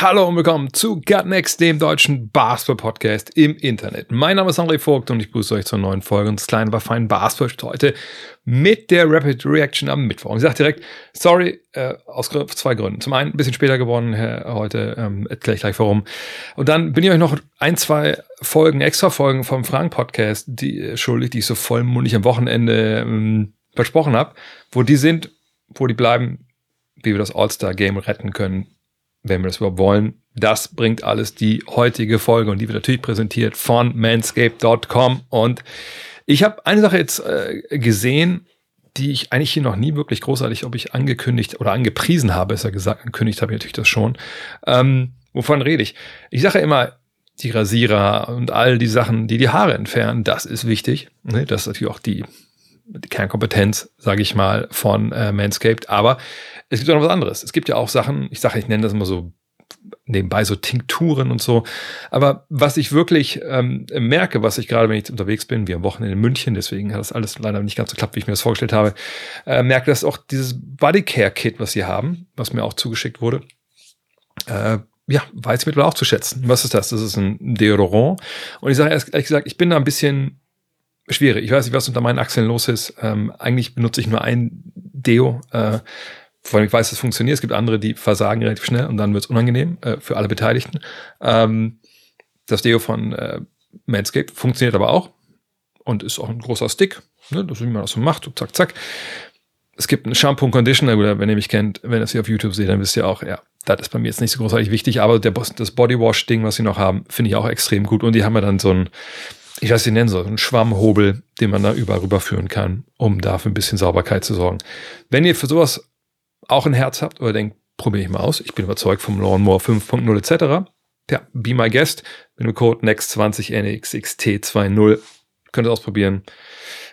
Hallo und willkommen zu Gut Next, dem deutschen Basketball-Podcast im Internet. Mein Name ist André Vogt und ich begrüße euch zur neuen Folge unseres kleinen, aber feinen Basketball heute mit der Rapid Reaction am Mittwoch. Und ich sage direkt, sorry, äh, aus zwei Gründen. Zum einen ein bisschen später geworden äh, heute, ähm, erkläre ich gleich warum. Und dann bin ich euch noch ein, zwei Folgen, extra Folgen vom Frank-Podcast, die äh, schuldig, die ich so vollmundig am Wochenende ähm, versprochen habe, wo die sind, wo die bleiben, wie wir das All-Star-Game retten können, wenn wir das überhaupt wollen. Das bringt alles die heutige Folge und die wird natürlich präsentiert von manscape.com. Und ich habe eine Sache jetzt äh, gesehen, die ich eigentlich hier noch nie wirklich großartig, ob ich angekündigt oder angepriesen habe, ist ja gesagt, angekündigt habe ich natürlich das schon. Ähm, wovon rede ich? Ich sage ja immer, die Rasierer und all die Sachen, die die Haare entfernen, das ist wichtig. Ne? Das ist natürlich auch die, die Kernkompetenz, sage ich mal, von äh, Manscaped. Aber es gibt auch noch was anderes. Es gibt ja auch Sachen, ich sage, ich nenne das immer so nebenbei so Tinkturen und so. Aber was ich wirklich ähm, merke, was ich gerade, wenn ich unterwegs bin, wie am Wochenende in München, deswegen hat das alles leider nicht ganz so klappt, wie ich mir das vorgestellt habe, äh, merke, dass auch dieses Bodycare-Kit, was sie haben, was mir auch zugeschickt wurde, äh, ja, weiß ich mittlerweile auch zu schätzen. Was ist das? Das ist ein Deodorant. Und ich sage ehrlich gesagt, ich bin da ein bisschen schwierig. Ich weiß nicht, was unter meinen Achseln los ist. Ähm, eigentlich benutze ich nur ein Deo. Äh, vor allem ich weiß, es funktioniert. Es gibt andere, die versagen relativ schnell und dann wird es unangenehm äh, für alle Beteiligten. Ähm, das Deo von äh, Manscaped funktioniert aber auch und ist auch ein großer Stick. Ne? Das ist, wie man das so macht. Zack, zack. Es gibt einen Shampoo und Conditioner, oder wenn ihr mich kennt, wenn ihr es hier auf YouTube seht, dann wisst ihr auch, ja, das ist bei mir jetzt nicht so großartig wichtig, aber der, das Bodywash-Ding, was sie noch haben, finde ich auch extrem gut. Und die haben ja dann so ein, ich weiß nicht, nennen so, einen Schwammhobel, den man da überall rüberführen kann, um da für ein bisschen Sauberkeit zu sorgen. Wenn ihr für sowas auch ein Herz habt oder denkt, probiere ich mal aus, ich bin überzeugt vom Lawnmower 5.0 etc., ja, be my guest, mit dem Code NEXT20NXXT20 könnt ihr ausprobieren.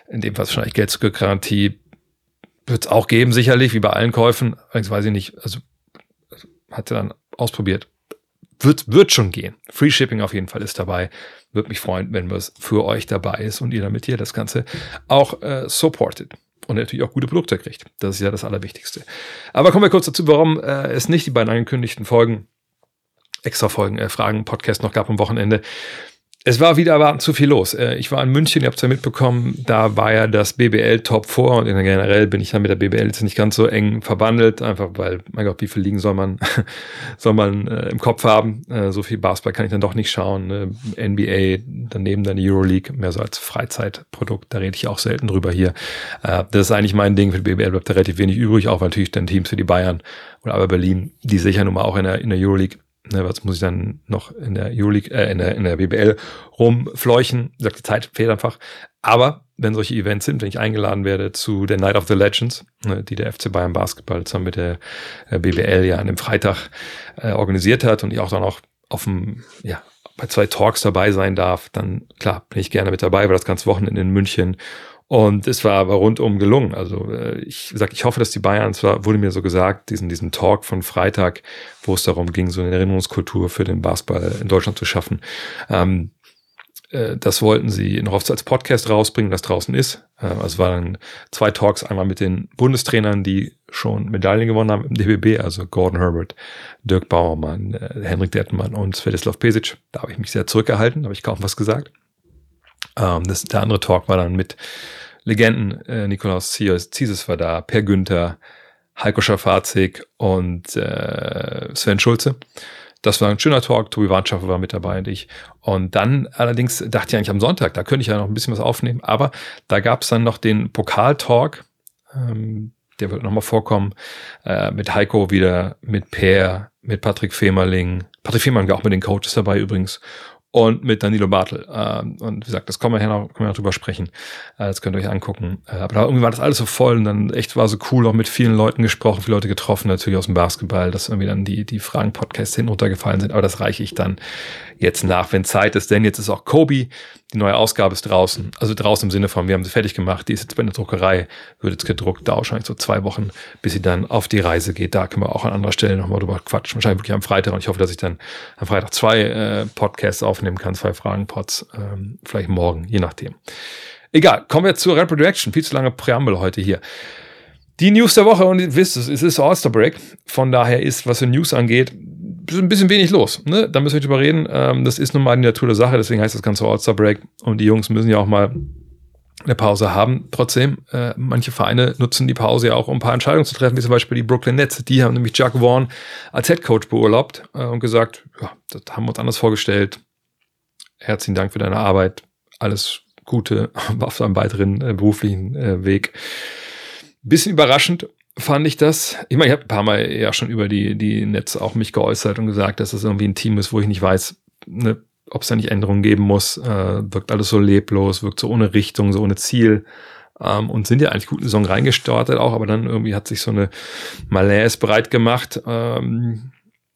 In dem Fall wahrscheinlich Geld zur Garantie wird es auch geben, sicherlich, wie bei allen Käufen. Allerdings weiß ich nicht, also hat sie dann ausprobiert. Wird, wird schon gehen. Free Shipping auf jeden Fall ist dabei. Würde mich freuen, wenn was für euch dabei ist und ihr damit hier das Ganze auch äh, supportet. Und natürlich auch gute Produkte kriegt. Das ist ja das Allerwichtigste. Aber kommen wir kurz dazu, warum äh, es nicht die beiden angekündigten Folgen, extra Folgen, äh, Fragen, Podcast noch gab am Wochenende. Es war wieder erwartend zu viel los. Äh, Ich war in München, ihr habt es ja mitbekommen, da war ja das BBL Top 4 und generell bin ich dann mit der BBL jetzt nicht ganz so eng verbandelt, einfach weil, mein Gott, wie viel liegen soll man, soll man äh, im Kopf haben? Äh, so viel Basketball kann ich dann doch nicht schauen. Ne? NBA, daneben dann die Euroleague, mehr so als Freizeitprodukt, da rede ich auch selten drüber hier. Das ist eigentlich mein Ding, für die BBL bleibt da relativ wenig übrig, auch weil natürlich dann Teams für die Bayern oder aber Berlin, die sicher nun mal auch in der, in der Euroleague Ne, was muss ich dann noch in der Euroleague, äh, in der, in der BBL rumfleuchen? Sagt die Zeit fehlt einfach. Aber wenn solche Events sind, wenn ich eingeladen werde zu der Night of the Legends, ne, die der FC Bayern Basketball zusammen mit der äh, BBL ja an dem Freitag äh, organisiert hat und ich auch dann auch auf dem, ja, bei zwei Talks dabei sein darf, dann klar, bin ich gerne mit dabei, war das ganze Wochenende in München und es war aber rundum gelungen. Also äh, ich sag, ich hoffe, dass die Bayern, zwar wurde mir so gesagt, diesen, diesen Talk von Freitag, wo es darum ging, so eine Erinnerungskultur für den Basketball in Deutschland zu schaffen, ähm, äh, das wollten sie noch oft als Podcast rausbringen, das draußen ist. Äh, also waren zwei Talks, einmal mit den Bundestrainern, die schon Medaillen gewonnen haben im DBB, also Gordon Herbert, Dirk Bauermann, äh, Henrik Dettenmann und Svetislav Pesic. Da habe ich mich sehr zurückgehalten, habe ich kaum was gesagt. Ähm, das, der andere Talk war dann mit Legenden, äh, Nikolaus Zieses war da, Per Günther, Heiko Schafazik und äh, Sven Schulze. Das war ein schöner Talk. Tobi Warnschaffer war mit dabei und ich. Und dann allerdings dachte ich eigentlich am Sonntag, da könnte ich ja noch ein bisschen was aufnehmen. Aber da gab es dann noch den Pokal-Talk. Ähm, der wird nochmal vorkommen. Äh, mit Heiko wieder, mit Per, mit Patrick Femerling. Patrick Femerling auch mit den Coaches dabei übrigens und mit Danilo Bartel. Ähm, und wie gesagt, das kommen wir, noch, können wir noch drüber sprechen. Äh, das könnt ihr euch angucken. Äh, aber irgendwie war das alles so voll und dann echt war so cool, auch mit vielen Leuten gesprochen, viele Leute getroffen, natürlich aus dem Basketball, dass irgendwie dann die, die Fragen-Podcasts hinuntergefallen sind. Aber das reiche ich dann jetzt nach, wenn Zeit ist. Denn jetzt ist auch Kobe die neue Ausgabe ist draußen. Also draußen im Sinne von, wir haben sie fertig gemacht, die ist jetzt bei der Druckerei, wird jetzt gedruckt, dauert wahrscheinlich so zwei Wochen, bis sie dann auf die Reise geht. Da können wir auch an anderer Stelle nochmal drüber quatschen. Wahrscheinlich wirklich am Freitag und ich hoffe, dass ich dann am Freitag zwei äh, Podcasts aufnehmen kann, zwei Fragen-Pods, ähm, vielleicht morgen, je nachdem. Egal, kommen wir zur Rapid Reaction. Viel zu lange Präambel heute hier. Die News der Woche, und ihr wisst es, es ist All-Star Break. Von daher ist, was für News angeht, ein bisschen wenig los. Ne? Da müssen wir drüber reden. Ähm, das ist nun mal die Natur der Sache, deswegen heißt das Ganze All-Star Break. Und die Jungs müssen ja auch mal eine Pause haben. Trotzdem, äh, manche Vereine nutzen die Pause ja auch, um ein paar Entscheidungen zu treffen, wie zum Beispiel die Brooklyn Nets. Die haben nämlich Jack Vaughn als Head Coach beurlaubt äh, und gesagt, ja, das haben wir uns anders vorgestellt. Herzlichen Dank für deine Arbeit. Alles Gute auf seinem weiteren äh, beruflichen äh, Weg. Bisschen überraschend fand ich das. Ich meine, ich habe ein paar Mal ja schon über die, die Netz auch mich geäußert und gesagt, dass das irgendwie ein Team ist, wo ich nicht weiß, ne, ob es da nicht Änderungen geben muss. Äh, wirkt alles so leblos, wirkt so ohne Richtung, so ohne Ziel. Ähm, und sind ja eigentlich gut in die Saison reingestartet auch, aber dann irgendwie hat sich so eine Malaise breit gemacht. Ähm,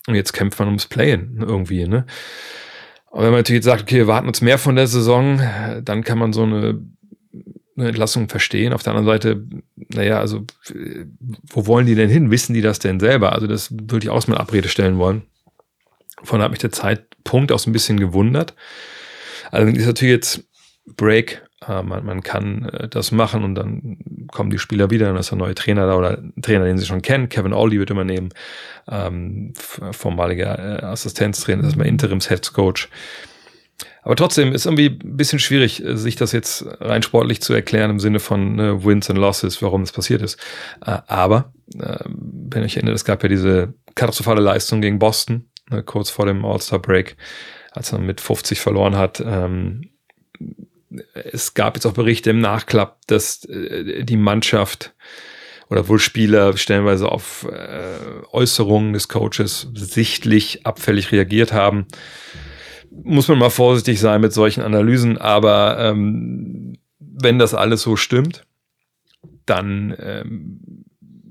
und jetzt kämpft man ums Playen irgendwie, ne? Und wenn man natürlich sagt, okay, wir warten uns mehr von der Saison, dann kann man so eine eine Entlassung verstehen. Auf der anderen Seite, naja, also wo wollen die denn hin? Wissen die das denn selber? Also das würde ich auch mal Abrede stellen wollen. Von hat mich der Zeitpunkt auch so ein bisschen gewundert. Also ist natürlich jetzt Break. Äh, man, man kann äh, das machen und dann kommen die Spieler wieder, dann ist ein neuer Trainer da oder Trainer, den sie schon kennen. Kevin Oldy wird übernehmen, ähm, vormaliger äh, Assistenztrainer, das ist mal Interims-Head Coach. Aber trotzdem ist irgendwie ein bisschen schwierig, äh, sich das jetzt rein sportlich zu erklären im Sinne von ne, Wins and Losses, warum das passiert ist. Äh, aber, äh, wenn ich erinnere, es gab ja diese katastrophale Leistung gegen Boston, ne, kurz vor dem All-Star-Break, als man mit 50 verloren hat. Ähm, es gab jetzt auch Berichte im Nachklapp, dass die Mannschaft oder wohl Spieler stellenweise auf Äußerungen des Coaches sichtlich abfällig reagiert haben muss man mal vorsichtig sein mit solchen Analysen, aber ähm, wenn das alles so stimmt, dann ähm,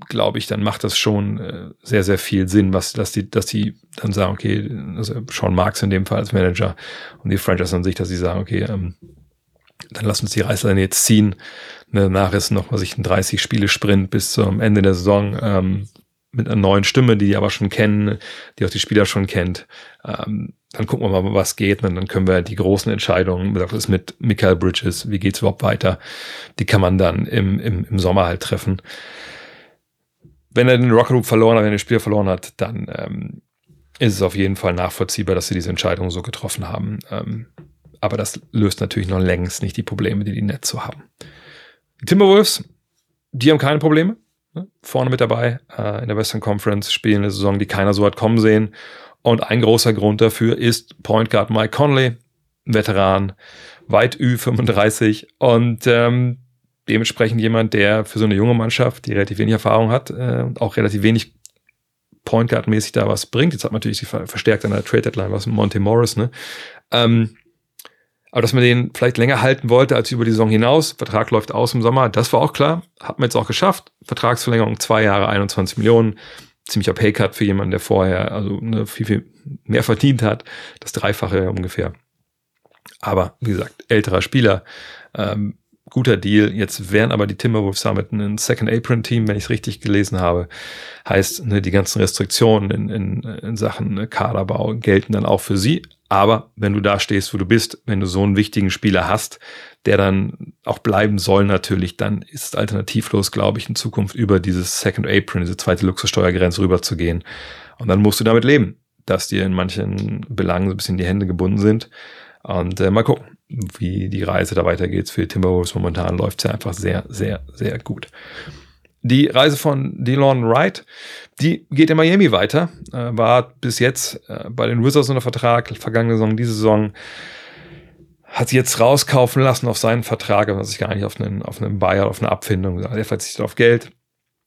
glaube ich, dann macht das schon äh, sehr, sehr viel Sinn, was, dass die, dass die dann sagen, okay, also Sean Marks in dem Fall als Manager und die Franchise an sich, dass sie sagen, okay, ähm, dann lass uns die Reißleine jetzt ziehen. Ne, danach ist noch, was ich, ein 30-Spiele-Sprint bis zum Ende der Saison ähm, mit einer neuen Stimme, die die aber schon kennen, die auch die Spieler schon kennt. Ähm, dann gucken wir mal, was geht. Und dann können wir die großen Entscheidungen, das ist mit Michael Bridges, wie geht's überhaupt weiter, die kann man dann im, im, im Sommer halt treffen. Wenn er den Rocket Loop verloren hat, wenn er das Spiel verloren hat, dann ähm, ist es auf jeden Fall nachvollziehbar, dass sie diese Entscheidung so getroffen haben. Ähm, aber das löst natürlich noch längst nicht die Probleme, die die Nets so haben. Die Timberwolves, die haben keine Probleme. Ne? Vorne mit dabei äh, in der Western Conference spielen eine Saison, die keiner so hat kommen sehen und ein großer Grund dafür ist Point Guard Mike Conley, Veteran, weit Ü35 und ähm, dementsprechend jemand, der für so eine junge Mannschaft, die relativ wenig Erfahrung hat äh, auch relativ wenig Point Guard mäßig da was bringt. Jetzt hat man natürlich sie verstärkt an der Trade Deadline was mit Monte Morris, ne? Ähm, aber dass man den vielleicht länger halten wollte als über die Saison hinaus, Vertrag läuft aus im Sommer, das war auch klar, hat man jetzt auch geschafft. Vertragsverlängerung zwei Jahre, 21 Millionen ziemlicher Paycut für jemanden, der vorher also ne, viel, viel mehr verdient hat. Das Dreifache ungefähr. Aber wie gesagt, älterer Spieler, ähm, guter Deal. Jetzt wären aber die Timberwolves damit ein Second Apron Team, wenn ich es richtig gelesen habe. Heißt, ne, die ganzen Restriktionen in, in, in Sachen ne, Kaderbau gelten dann auch für sie. Aber wenn du da stehst, wo du bist, wenn du so einen wichtigen Spieler hast, der dann auch bleiben soll natürlich, dann ist es alternativlos, glaube ich, in Zukunft über dieses Second Apron, diese zweite Luxussteuergrenze rüber zu gehen. Und dann musst du damit leben, dass dir in manchen Belangen so ein bisschen die Hände gebunden sind. Und äh, mal gucken, wie die Reise da weitergeht. Für Timberwolves momentan läuft es ja einfach sehr, sehr, sehr gut. Die Reise von DeLon Wright, die geht in Miami weiter, äh, war bis jetzt äh, bei den Wizards unter Vertrag, vergangene Saison, diese Saison, hat sie jetzt rauskaufen lassen auf seinen Vertrag, aber sich gar nicht auf einen, auf einen Buyer, auf eine Abfindung. Er verzichtet auf Geld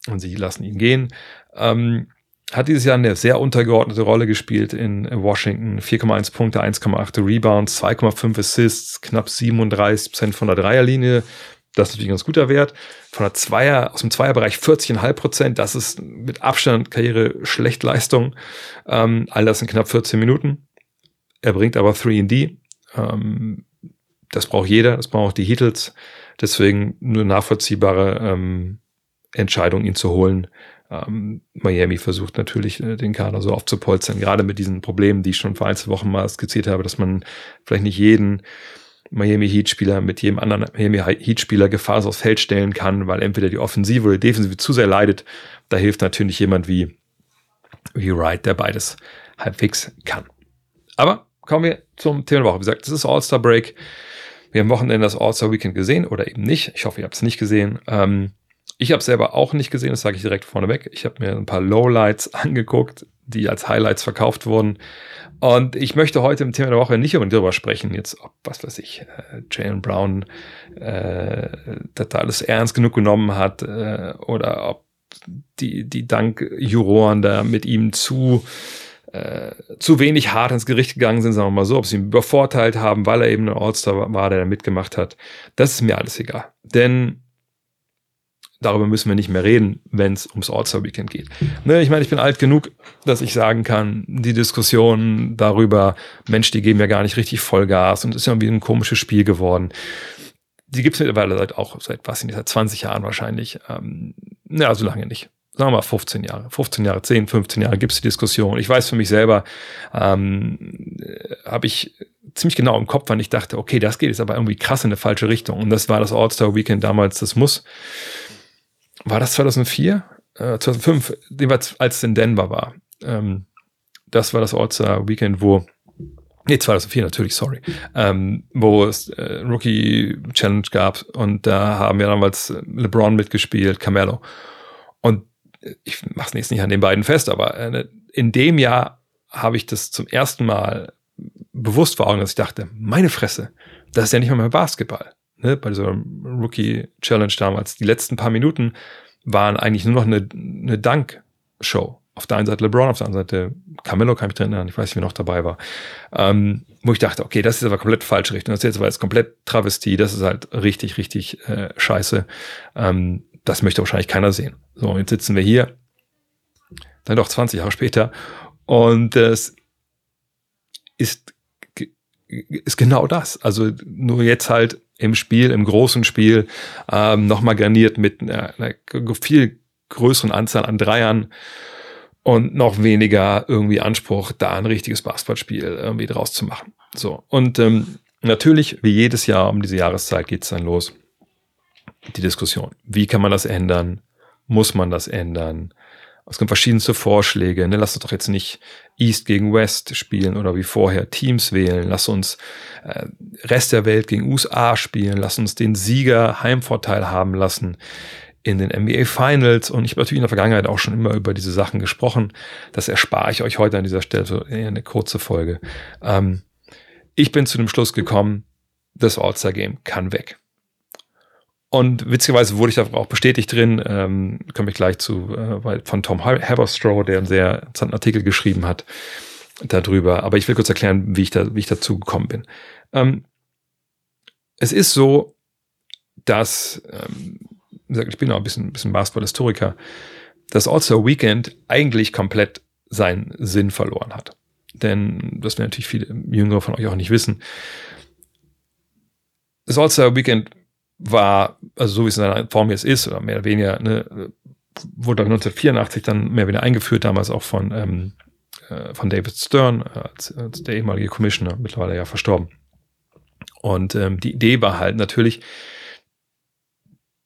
und sie lassen ihn gehen. Ähm, hat dieses Jahr eine sehr untergeordnete Rolle gespielt in Washington. 4,1 Punkte, 1,8 Rebounds, 2,5 Assists, knapp 37 Prozent von der Dreierlinie. Das ist natürlich ein ganz guter Wert. Von der Zweier, aus dem Zweierbereich 40,5 Prozent. Das ist mit Abstand Karriere Schlechtleistung. Ähm, all das in knapp 14 Minuten. Er bringt aber 3D. Ähm, das braucht jeder, das brauchen auch die Heatles. Deswegen nur nachvollziehbare ähm, Entscheidung, ihn zu holen. Ähm, Miami versucht natürlich, äh, den Kader so aufzupolstern, gerade mit diesen Problemen, die ich schon vor ein, zwei Wochen mal skizziert habe, dass man vielleicht nicht jeden Miami Heat-Spieler mit jedem anderen Miami Heat-Spieler Gefahr aufs Feld stellen kann, weil entweder die Offensive oder die Defensive zu sehr leidet. Da hilft natürlich jemand wie, wie Wright, der beides halbwegs kann. Aber kommen wir zum Thema der Woche. Wie gesagt, das ist All-Star Break. Wir haben Wochenende das All-Star Weekend gesehen oder eben nicht. Ich hoffe, ihr habt es nicht gesehen. Ähm, ich habe es selber auch nicht gesehen, das sage ich direkt vorneweg. Ich habe mir ein paar Lowlights angeguckt, die als Highlights verkauft wurden. Und ich möchte heute im Thema der Woche nicht unbedingt darüber sprechen, jetzt ob, was weiß ich, äh, Jalen Brown äh, das alles ernst genug genommen hat äh, oder ob die, die Dankjuroren da mit ihm zu äh, zu wenig hart ins Gericht gegangen sind, sagen wir mal so, ob sie ihn übervorteilt haben, weil er eben ein All-Star war, der da mitgemacht hat. Das ist mir alles egal. Denn darüber müssen wir nicht mehr reden, wenn es ums All-Star-Weekend geht. Ne, ich meine, ich bin alt genug, dass ich sagen kann, die Diskussion darüber, Mensch, die geben ja gar nicht richtig Vollgas und ist ja irgendwie ein komisches Spiel geworden. Die gibt es mittlerweile seit auch seit was seit 20 Jahren wahrscheinlich. Ähm, ja, so lange nicht sagen wir mal 15 Jahre, 15 Jahre, 10, 15 Jahre gibt es die Diskussion. Ich weiß für mich selber, ähm, habe ich ziemlich genau im Kopf, wann ich dachte, okay, das geht jetzt aber irgendwie krass in eine falsche Richtung. Und das war das All-Star Weekend damals, das muss, war das 2004? Äh, 2005, als es in Denver war. Ähm, das war das All-Star Weekend, wo Nee, 2004 natürlich, sorry. Ähm, wo es äh, Rookie Challenge gab und da haben wir damals LeBron mitgespielt, Carmelo. Und ich mache es jetzt nicht an den beiden fest, aber äh, in dem Jahr habe ich das zum ersten Mal bewusst vor Augen, dass ich dachte, meine Fresse, das ist ja nicht mal mehr Basketball. Ne? Bei dieser Rookie Challenge damals, die letzten paar Minuten waren eigentlich nur noch eine, eine Dank-Show. Auf der einen Seite LeBron, auf der anderen Seite Camillo kann ich mich drin erinnern, ich weiß nicht, wer noch dabei war. Ähm, wo ich dachte, okay, das ist aber komplett falsche Richtung. Das ist jetzt aber jetzt komplett Travestie, das ist halt richtig, richtig äh, scheiße. Ähm, das möchte wahrscheinlich keiner sehen. So, jetzt sitzen wir hier, dann doch 20 Jahre später, und es ist, ist genau das. Also nur jetzt halt im Spiel, im großen Spiel, ähm, nochmal garniert mit einer, einer viel größeren Anzahl an Dreiern und noch weniger irgendwie Anspruch, da ein richtiges Basketballspiel irgendwie draus zu machen. So. Und ähm, natürlich, wie jedes Jahr um diese Jahreszeit geht's dann los die Diskussion. Wie kann man das ändern? Muss man das ändern? Es gibt verschiedenste Vorschläge. Ne? Lass uns doch jetzt nicht East gegen West spielen oder wie vorher Teams wählen. Lass uns äh, Rest der Welt gegen USA spielen. Lass uns den Sieger Heimvorteil haben lassen in den NBA Finals. Und ich habe natürlich in der Vergangenheit auch schon immer über diese Sachen gesprochen. Das erspare ich euch heute an dieser Stelle so eine kurze Folge. Ähm, ich bin zu dem Schluss gekommen, das All-Star Game kann weg. Und witzigerweise wurde ich da auch bestätigt drin, ähm, komme ich gleich zu, äh, von Tom Haberstroh, der einen sehr interessanten Artikel geschrieben hat darüber. Aber ich will kurz erklären, wie ich, da, wie ich dazu gekommen bin. Ähm, es ist so, dass, ähm, ich bin auch ein bisschen, bisschen Basketball-Historiker, dass All-Star Weekend eigentlich komplett seinen Sinn verloren hat. Denn, das werden natürlich viele Jüngere von euch auch nicht wissen, das All-Star Weekend war, also so wie es in seiner Form jetzt ist, oder mehr oder weniger, ne, wurde 1984 dann mehr oder weniger eingeführt, damals auch von, ähm, äh, von David Stern, als, als der ehemalige Commissioner, mittlerweile ja verstorben. Und ähm, die Idee war halt natürlich,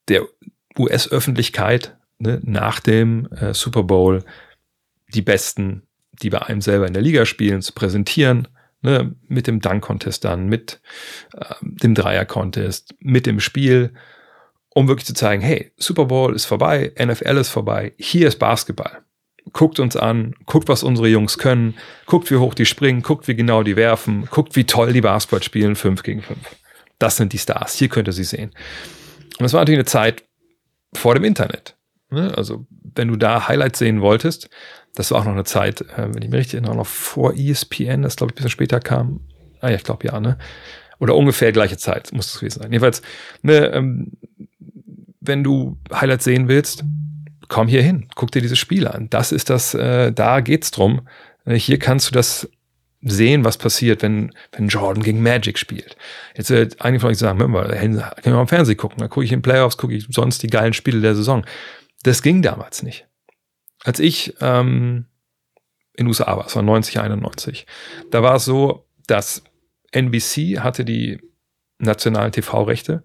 der US-Öffentlichkeit ne, nach dem äh, Super Bowl die Besten, die bei einem selber in der Liga spielen, zu präsentieren Ne, mit dem Dunk-Contest dann, mit äh, dem Dreier-Contest, mit dem Spiel, um wirklich zu zeigen, hey, Super Bowl ist vorbei, NFL ist vorbei, hier ist Basketball. Guckt uns an, guckt, was unsere Jungs können, guckt, wie hoch die springen, guckt, wie genau die werfen, guckt, wie toll die Basketball spielen, 5 gegen 5. Das sind die Stars, hier könnt ihr sie sehen. Und es war natürlich eine Zeit vor dem Internet. Ne? Also, wenn du da Highlights sehen wolltest, das war auch noch eine Zeit, äh, wenn ich mich richtig erinnere, noch vor ESPN, das glaube ich ein bisschen später kam. Ah ja, ich glaube ja, ne? Oder ungefähr gleiche Zeit muss es gewesen sein. Jedenfalls, ne, ähm, wenn du Highlights sehen willst, komm hier hin, guck dir dieses Spiel an. Das ist das, äh, da geht's drum. Äh, hier kannst du das sehen, was passiert, wenn, wenn Jordan gegen Magic spielt. Jetzt wird einige von euch sagen, ich mal im Fernsehen gucken, da gucke ich in Playoffs, gucke ich sonst die geilen Spiele der Saison. Das ging damals nicht. Als ich ähm, in USA war, es war 90, 91, da war es so, dass NBC hatte die nationalen TV-Rechte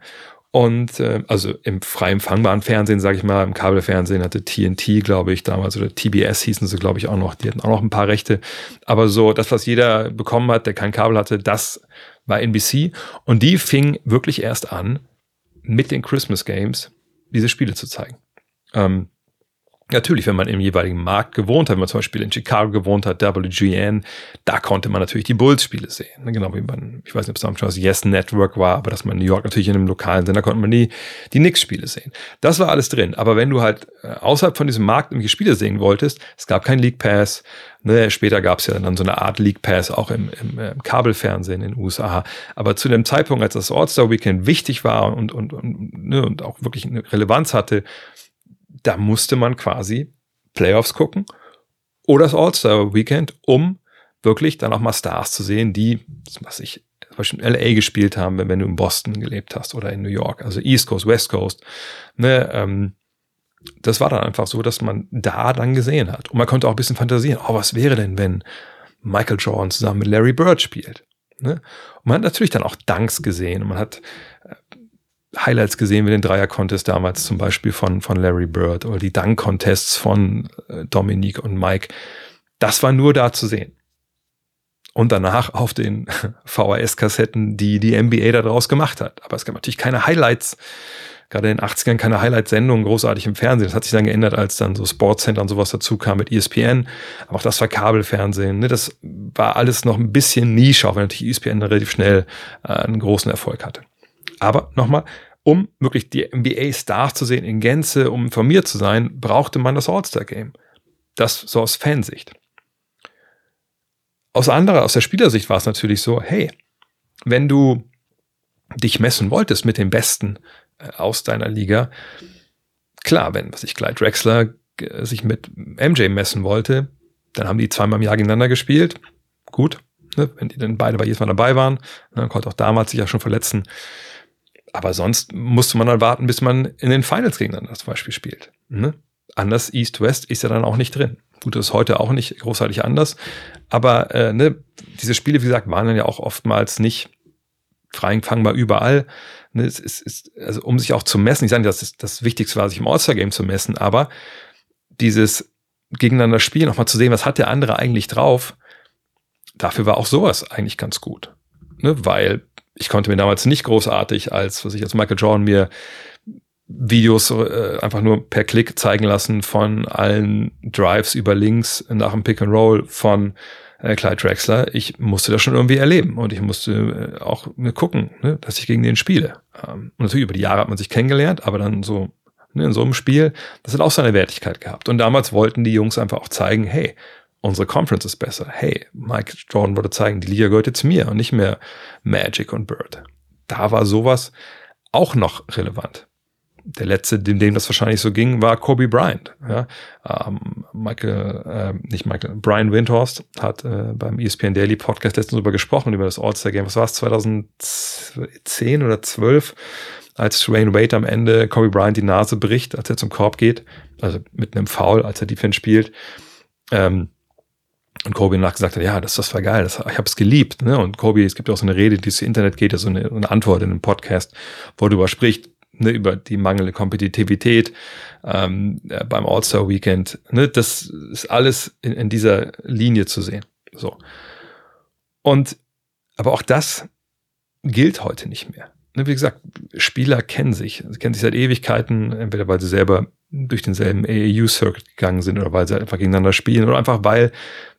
und äh, also im frei empfangbaren Fernsehen, sage ich mal, im Kabelfernsehen hatte TNT, glaube ich, damals, oder TBS hießen sie, glaube ich, auch noch. Die hatten auch noch ein paar Rechte. Aber so, das, was jeder bekommen hat, der kein Kabel hatte, das war NBC. Und die fing wirklich erst an, mit den Christmas Games diese Spiele zu zeigen. Ähm, Natürlich, wenn man im jeweiligen Markt gewohnt hat, wenn man zum Beispiel in Chicago gewohnt hat, WGN, da konnte man natürlich die Bulls-Spiele sehen. Ne, genau wie man, ich weiß nicht, ob es damals schon das Yes Network war, aber dass man in New York natürlich in einem lokalen Sender konnte man die, die Knicks-Spiele sehen. Das war alles drin. Aber wenn du halt äh, außerhalb von diesem Markt irgendwelche Spiele sehen wolltest, es gab kein League Pass, ne, später gab es ja dann so eine Art League Pass auch im, im, äh, im Kabelfernsehen in den USA. Aber zu dem Zeitpunkt, als das All-Star Weekend wichtig war und, und, und, ne, und auch wirklich eine Relevanz hatte, da musste man quasi Playoffs gucken oder das All-Star-Weekend, um wirklich dann auch mal Stars zu sehen, die, was ich, zum Beispiel in LA gespielt haben, wenn, du in Boston gelebt hast oder in New York, also East Coast, West Coast. Ne, ähm, das war dann einfach so, dass man da dann gesehen hat. Und man konnte auch ein bisschen fantasieren, oh, was wäre denn, wenn Michael Jordan zusammen mit Larry Bird spielt? Ne? Und man hat natürlich dann auch Dunks gesehen und man hat Highlights gesehen wie den Dreier-Contest damals zum Beispiel von, von Larry Bird oder die Dunk-Contests von äh, Dominique und Mike. Das war nur da zu sehen. Und danach auf den VHS-Kassetten, die die NBA daraus gemacht hat. Aber es gab natürlich keine Highlights, gerade in den 80ern keine Highlight-Sendungen großartig im Fernsehen. Das hat sich dann geändert, als dann so Sportscenter und sowas dazu kam mit ESPN. Aber auch das war Kabelfernsehen. Ne? Das war alles noch ein bisschen Nische, auch wenn natürlich ESPN relativ schnell äh, einen großen Erfolg hatte. Aber nochmal, um wirklich die NBA-Stars zu sehen in Gänze, um informiert zu sein, brauchte man das All-Star-Game. Das so aus Fansicht. Aus anderer, aus der Spielersicht war es natürlich so, hey, wenn du dich messen wolltest mit dem Besten äh, aus deiner Liga, klar, wenn, was ich, Clyde Drexler äh, sich mit MJ messen wollte, dann haben die zweimal im Jahr gegeneinander gespielt. Gut, ne, wenn die dann beide bei jedes Mal dabei waren, ne, dann konnte auch damals sich ja schon verletzen. Aber sonst musste man dann warten, bis man in den Finals gegeneinander zum Beispiel spielt. Ne? Anders East-West ist ja dann auch nicht drin. Gut, das ist heute auch nicht großartig anders. Aber äh, ne, diese Spiele, wie gesagt, waren dann ja auch oftmals nicht frei empfangbar überall. Ne, es ist, ist, also um sich auch zu messen, ich sage nicht, das, das Wichtigste war, sich im All-Star-Game zu messen, aber dieses gegeneinander spielen, auch mal zu sehen, was hat der andere eigentlich drauf, dafür war auch sowas eigentlich ganz gut. Ne, weil ich konnte mir damals nicht großartig als, was ich als Michael Jordan mir Videos äh, einfach nur per Klick zeigen lassen von allen Drives über links nach dem Pick and Roll von äh, Clyde Drexler. Ich musste das schon irgendwie erleben und ich musste äh, auch mir gucken, ne, dass ich gegen den spiele. Ähm, und natürlich über die Jahre hat man sich kennengelernt, aber dann so ne, in so einem Spiel, das hat auch seine Wertigkeit gehabt. Und damals wollten die Jungs einfach auch zeigen, hey, unsere Conference ist besser. Hey, Mike Jordan wollte zeigen, die Liga gehört jetzt mir und nicht mehr Magic und Bird. Da war sowas auch noch relevant. Der letzte, dem, dem das wahrscheinlich so ging, war Kobe Bryant. Ja, ähm, Michael, äh, nicht Michael, Brian Windhorst hat äh, beim ESPN Daily Podcast letztens darüber gesprochen, über das All-Star Game. Was war es, 2010 oder 12? als Dwayne Wade am Ende Kobe Bryant die Nase bricht, als er zum Korb geht, also mit einem Foul, als er Defense spielt. Ähm, und Kobe nach gesagt hat, ja, das, das war geil, das, ich habe es geliebt. Ne? Und Kobe, es gibt auch so eine Rede, die zu Internet geht, also eine, eine Antwort in einem Podcast, wo er darüber spricht, ne, über die mangelnde Kompetitivität ähm, äh, beim All-Star-Weekend. Ne? Das ist alles in, in dieser Linie zu sehen. So. Und aber auch das gilt heute nicht mehr. Ne, wie gesagt, Spieler kennen sich, sie kennen sich seit Ewigkeiten, entweder weil sie selber durch denselben AAU-Circuit gegangen sind oder weil sie einfach gegeneinander spielen oder einfach weil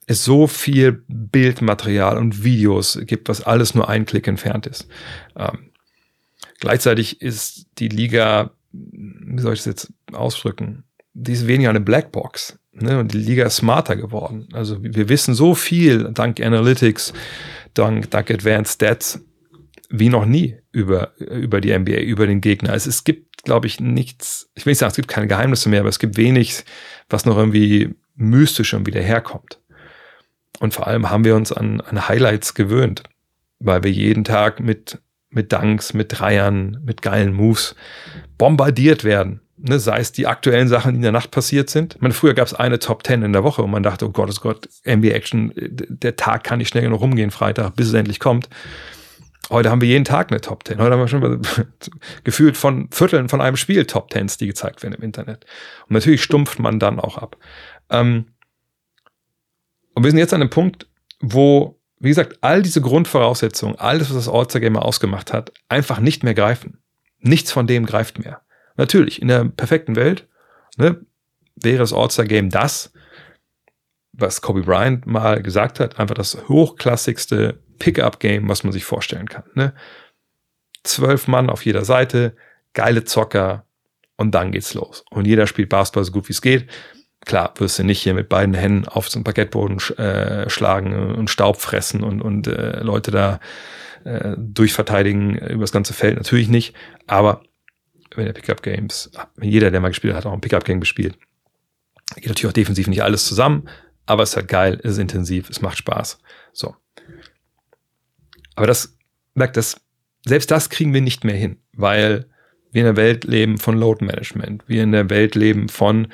es so viel Bildmaterial und Videos gibt, was alles nur ein Klick entfernt ist. Ähm, gleichzeitig ist die Liga, wie soll ich das jetzt ausdrücken, die ist weniger eine Blackbox. Ne? Und die Liga ist smarter geworden. Also wir wissen so viel dank Analytics, dank, dank Advanced Stats, wie noch nie über, über die NBA, über den Gegner. Also es gibt, glaube ich, nichts, ich will nicht sagen, es gibt keine Geheimnisse mehr, aber es gibt wenig, was noch irgendwie mystisch irgendwie daherkommt. Und vor allem haben wir uns an, an Highlights gewöhnt, weil wir jeden Tag mit, mit Dunks, mit Dreiern, mit geilen Moves bombardiert werden. Ne, sei es die aktuellen Sachen, die in der Nacht passiert sind. Ich meine, früher gab es eine Top 10 in der Woche und man dachte, oh Gott, oh Gott, NBA Action, der Tag kann nicht schnell genug rumgehen, Freitag, bis es endlich kommt. Heute haben wir jeden Tag eine Top 10. Heute haben wir schon gefühlt von Vierteln von einem Spiel Top 10s, die gezeigt werden im Internet. Und natürlich stumpft man dann auch ab. Ähm, und wir sind jetzt an einem Punkt, wo, wie gesagt, all diese Grundvoraussetzungen, alles, was das All-Star-Game ausgemacht hat, einfach nicht mehr greifen. Nichts von dem greift mehr. Natürlich, in der perfekten Welt ne, wäre das All-Star-Game das, was Kobe Bryant mal gesagt hat, einfach das hochklassigste Pickup-Game, was man sich vorstellen kann. Ne? Zwölf Mann auf jeder Seite, geile Zocker und dann geht's los. Und jeder spielt Basketball so gut wie es geht. Klar, wirst du nicht hier mit beiden Händen auf so einen Parkettboden äh, schlagen und Staub fressen und, und äh, Leute da äh, durchverteidigen über das ganze Feld. Natürlich nicht. Aber wenn der Pickup Games, jeder, der mal gespielt hat, auch ein Pickup Game gespielt, geht natürlich auch defensiv nicht alles zusammen, aber es ist halt geil, es ist intensiv, es macht Spaß. So. Aber das, merkt das, selbst das kriegen wir nicht mehr hin, weil wir in der Welt leben von Load Management, wir in der Welt leben von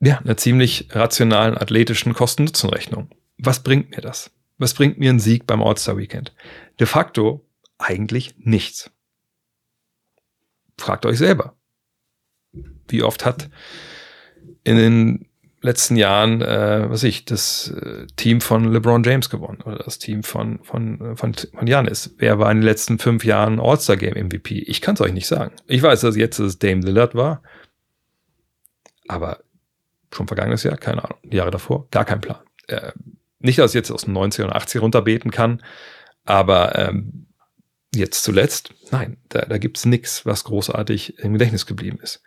ja, einer ziemlich rationalen athletischen Kosten-Nutzen-Rechnung. Was bringt mir das? Was bringt mir ein Sieg beim All-Star Weekend? De facto eigentlich nichts. Fragt euch selber. Wie oft hat in den letzten Jahren, äh, was ich, das äh, Team von LeBron James gewonnen oder das Team von von von von Janis. Wer war in den letzten fünf Jahren All-Star Game MVP? Ich kann es euch nicht sagen. Ich weiß, dass jetzt das Dame Lillard war, aber schon vergangenes Jahr, keine Ahnung, die Jahre davor, gar kein Plan. Äh, nicht, dass ich jetzt aus den 90er und 80er runterbeten kann, aber ähm, jetzt zuletzt, nein, da, da gibt es nichts, was großartig im Gedächtnis geblieben ist.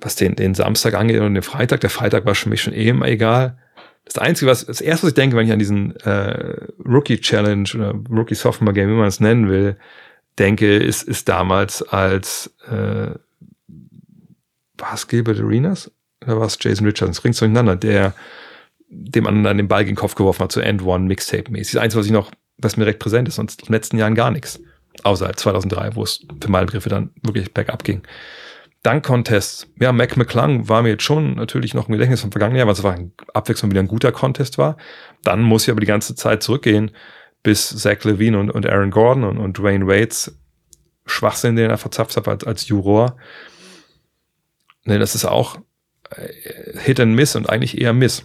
Was den, den Samstag angeht und den Freitag, der Freitag war für mich schon eh immer egal. Das Einzige, was, das erste, was ich denke, wenn ich an diesen äh, Rookie Challenge oder Rookie Sophomore Game, wie man es nennen will, denke, ist, ist damals als äh, war es Gilbert Arenas? Oder war es Jason Richardson? Es bringt durcheinander, der dem anderen den Ball gegen den Kopf geworfen hat, so End One Mixtape-mäßig. Das Einzige, was ich noch, was mir direkt präsent ist, sonst in den letzten Jahren gar nichts. Außer 2003, wo es für meine Begriffe dann wirklich bergab ging. Dank-Contests. Ja, Mac McClung war mir jetzt schon natürlich noch im Gedächtnis vom vergangenen Jahr, weil es war ein Abwechslung wieder ein guter Contest war. Dann muss ich aber die ganze Zeit zurückgehen, bis Zach Levine und, und Aaron Gordon und, und Dwayne Waits Schwachsinn, den er verzapft hat als, als Juror. Ne, das ist auch Hit and Miss und eigentlich eher Miss.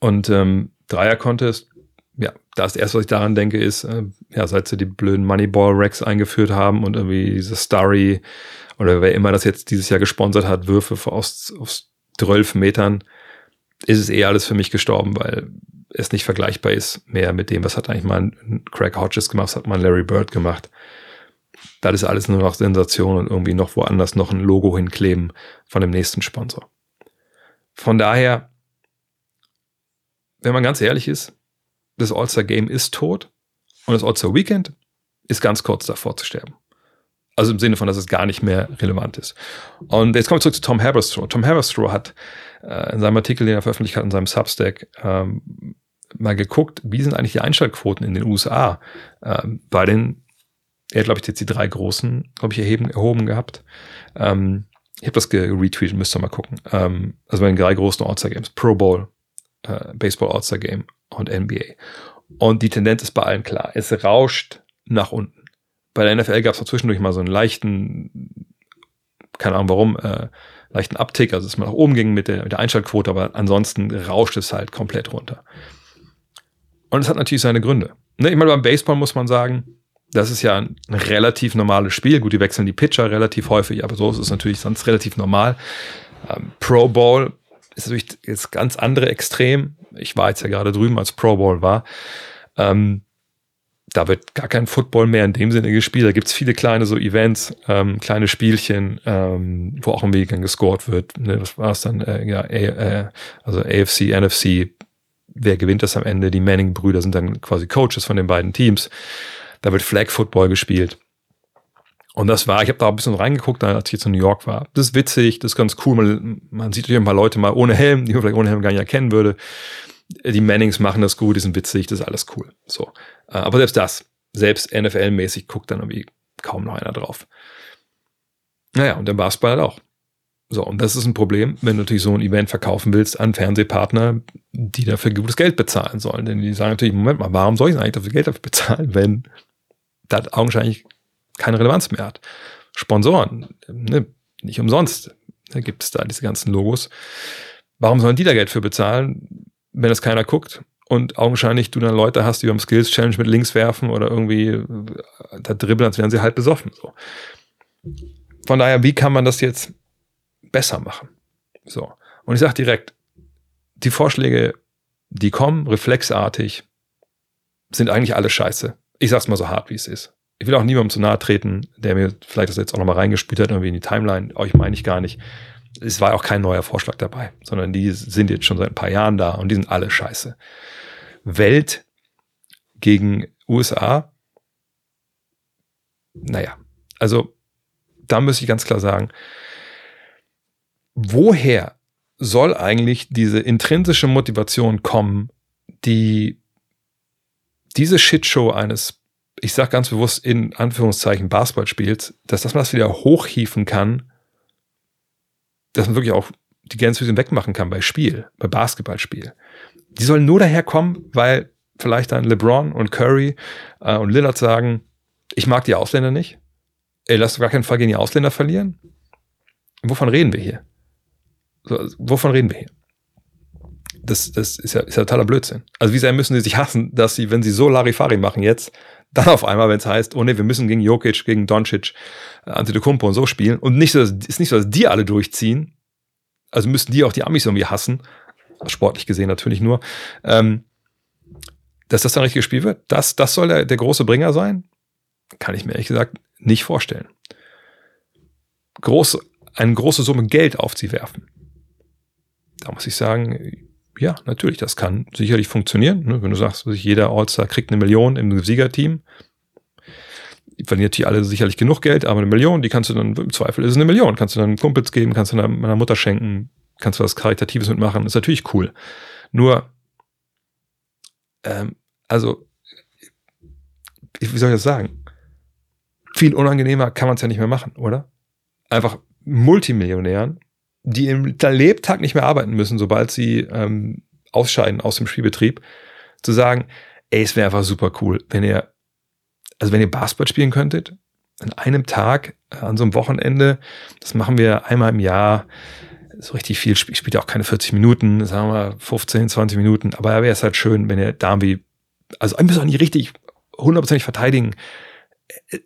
Und ähm, Dreier-Contest, ja, das erste, was ich daran denke, ist, äh, ja, seit sie die blöden Moneyball-Racks eingeführt haben und irgendwie diese Starry oder wer immer das jetzt dieses Jahr gesponsert hat, Würfe aus, aus 12 Metern, ist es eh alles für mich gestorben, weil es nicht vergleichbar ist mehr mit dem, was hat eigentlich mal ein Craig Hodges gemacht, was hat mal Larry Bird gemacht. Das ist alles nur noch Sensation und irgendwie noch woanders noch ein Logo hinkleben von dem nächsten Sponsor. Von daher, wenn man ganz ehrlich ist, das All-Star Game ist tot und das All-Star Weekend ist ganz kurz davor zu sterben. Also im Sinne von, dass es gar nicht mehr relevant ist. Und jetzt kommen wir zurück zu Tom Haberstroh. Tom Haberstroh hat äh, in seinem Artikel, den er veröffentlicht hat, in seinem Substack, ähm, mal geguckt, wie sind eigentlich die Einschaltquoten in den USA äh, bei den, er hat, glaube ich, jetzt die drei großen, glaube ich, erheben, erhoben gehabt. Ähm, ich habe das geretweetet, müsst ihr mal gucken. Ähm, also bei den drei großen All-Star Games, Pro Bowl, äh, Baseball All-Star Game und NBA. Und die Tendenz ist bei allen klar. Es rauscht nach unten. Bei der NFL gab es zwischendurch mal so einen leichten, keine Ahnung warum, äh, leichten Abtick, also dass man nach oben ging mit der, mit der Einschaltquote, aber ansonsten rauscht es halt komplett runter. Und es hat natürlich seine Gründe. Ne, ich meine, beim Baseball muss man sagen, das ist ja ein relativ normales Spiel. Gut, die wechseln die Pitcher relativ häufig, aber so ist es natürlich sonst relativ normal. Ähm, Pro Bowl ist natürlich jetzt ganz andere Extrem. Ich war jetzt ja gerade drüben, als Pro Bowl war. Ähm, da wird gar kein Football mehr in dem Sinne gespielt. Da gibt's viele kleine so Events, ähm, kleine Spielchen, ähm, wo auch im Weg gescored wird. Ne, das war's dann, äh, ja, äh, also AFC, NFC. Wer gewinnt das am Ende? Die Manning-Brüder sind dann quasi Coaches von den beiden Teams. Da wird Flag Football gespielt. Und das war, ich habe da ein bisschen reingeguckt, als ich jetzt in New York war. Das ist witzig, das ist ganz cool. Man, man sieht hier ein paar Leute mal ohne Helm, die man vielleicht ohne Helm gar nicht erkennen würde. die Mannings machen das gut, die sind witzig, das ist alles cool. So. Äh, aber selbst das, selbst NFL-mäßig guckt dann irgendwie kaum noch einer drauf. Naja, und der Basketball halt auch. So, und das ist ein Problem, wenn du natürlich so ein Event verkaufen willst an Fernsehpartner, die dafür gutes Geld bezahlen sollen. Denn die sagen natürlich, Moment mal, warum soll ich eigentlich dafür Geld dafür bezahlen, wenn das augenscheinlich keine Relevanz mehr hat? Sponsoren, ne, nicht umsonst da gibt es da diese ganzen Logos. Warum sollen die da Geld für bezahlen, wenn das keiner guckt? Und augenscheinlich du dann Leute hast, die beim Skills Challenge mit links werfen oder irgendwie äh, da dribbeln, als wären sie halt besoffen. So. Von daher, wie kann man das jetzt besser machen? So. Und ich sage direkt, die Vorschläge, die kommen, reflexartig, sind eigentlich alle scheiße. Ich sag's mal so hart, wie es ist. Ich will auch niemandem zu nahe treten, der mir vielleicht das jetzt auch nochmal reingespielt hat, irgendwie in die Timeline. Euch meine ich gar nicht. Es war auch kein neuer Vorschlag dabei, sondern die sind jetzt schon seit ein paar Jahren da und die sind alle scheiße. Welt gegen USA. Naja, also da muss ich ganz klar sagen, woher soll eigentlich diese intrinsische Motivation kommen, die diese Shitshow eines, ich sage ganz bewusst in Anführungszeichen Basketball spielt, dass, dass man das wieder hochhieven kann, dass man wirklich auch die Gänsefüßchen wegmachen kann bei Spiel, bei Basketballspiel. Die sollen nur daherkommen, weil vielleicht dann LeBron und Curry äh, und Lillard sagen, ich mag die Ausländer nicht. Ey, lass gar keinen Fall gegen die Ausländer verlieren. Wovon reden wir hier? Wovon reden wir hier? Das, das ist, ja, ist ja totaler Blödsinn. Also wie sehr müssen sie sich hassen, dass sie, wenn sie so Larifari machen jetzt, dann auf einmal, wenn es heißt, oh nee, wir müssen gegen Jokic, gegen Doncic, äh, Antetokounmpo und so spielen und nicht so, ist nicht so, dass die alle durchziehen, also müssten die auch die Amis irgendwie hassen, sportlich gesehen natürlich nur, ähm, dass das dann richtig gespielt wird, das, das soll der, der große Bringer sein, kann ich mir ehrlich gesagt nicht vorstellen. Groß, eine große Summe Geld auf sie werfen. Da muss ich sagen, ja, natürlich, das kann sicherlich funktionieren. Ne? Wenn du sagst, jeder All-Star kriegt eine Million im Siegerteam, die verdienen natürlich alle sicherlich genug Geld, aber eine Million, die kannst du dann, im Zweifel ist es eine Million, kannst du dann Kumpels geben, kannst du deiner Mutter schenken, kannst du was Karitatives mitmachen, ist natürlich cool. Nur, ähm, also, wie soll ich das sagen? Viel unangenehmer kann man es ja nicht mehr machen, oder? Einfach Multimillionären die im Lebtag nicht mehr arbeiten müssen, sobald sie ähm, ausscheiden aus dem Spielbetrieb, zu sagen, ey, es wäre einfach super cool, wenn ihr, also wenn ihr Basketball spielen könntet, an einem Tag, äh, an so einem Wochenende, das machen wir einmal im Jahr, so richtig viel, ich spiele ja auch keine 40 Minuten, sagen wir 15, 20 Minuten, aber wäre es halt schön, wenn ihr da irgendwie, also ein bisschen nicht richtig hundertprozentig verteidigen.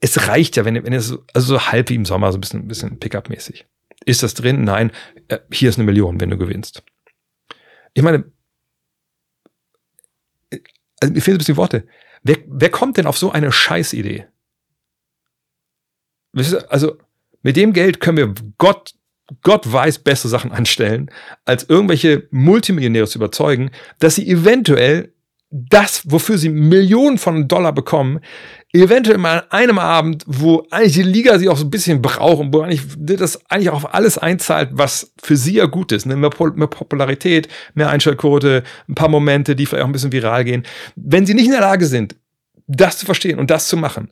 Es reicht ja, wenn ihr, wenn ihr so, also so halb wie im Sommer, so ein bisschen, ein bisschen Pickup-mäßig. Ist das drin? Nein. Äh, hier ist eine Million, wenn du gewinnst. Ich meine, äh, also mir fehlen ein bisschen Worte. Wer, wer kommt denn auf so eine Scheißidee? Also, mit dem Geld können wir Gott, Gott weiß bessere Sachen anstellen, als irgendwelche Multimillionäre zu überzeugen, dass sie eventuell das, wofür sie Millionen von Dollar bekommen, eventuell mal an einem Abend, wo eigentlich die Liga sie auch so ein bisschen braucht und wo eigentlich das eigentlich auch auf alles einzahlt, was für sie ja gut ist. Ne? Mehr, mehr Popularität, mehr Einschaltquote, ein paar Momente, die vielleicht auch ein bisschen viral gehen. Wenn sie nicht in der Lage sind, das zu verstehen und das zu machen,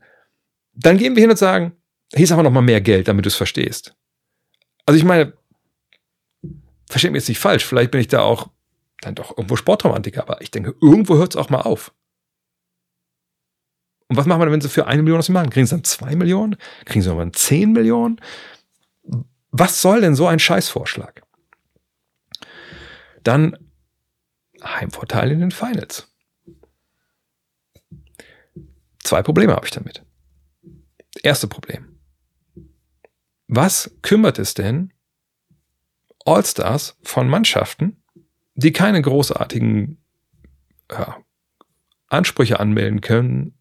dann gehen wir hin und sagen, hier ist aber noch mal mehr Geld, damit du es verstehst. Also ich meine, versteht mich jetzt nicht falsch, vielleicht bin ich da auch dann doch irgendwo Sportromantiker, aber ich denke, irgendwo hört es auch mal auf. Und was machen wir, wenn sie für eine Million das machen? Kriegen sie dann zwei Millionen? Kriegen sie nochmal zehn Millionen? Was soll denn so ein Scheißvorschlag? Dann Heimvorteil in den Finals. Zwei Probleme habe ich damit. Erste Problem. Was kümmert es denn All-Stars von Mannschaften, die keine großartigen ja, Ansprüche anmelden können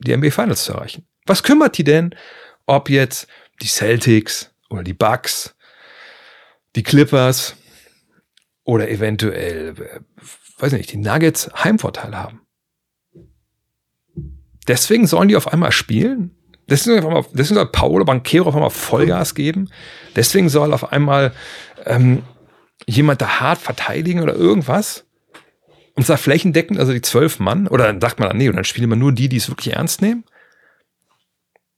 die NBA Finals zu erreichen. Was kümmert die denn, ob jetzt die Celtics oder die Bucks, die Clippers oder eventuell, äh, weiß nicht, die Nuggets Heimvorteil haben? Deswegen sollen die auf einmal spielen? Deswegen, auf einmal, deswegen soll Paolo Banquero auf einmal Vollgas geben? Deswegen soll auf einmal ähm, jemand da hart verteidigen oder irgendwas? Und zwar flächendeckend, also die zwölf Mann, oder dann sagt man, nee, und dann spielen wir nur die, die es wirklich ernst nehmen.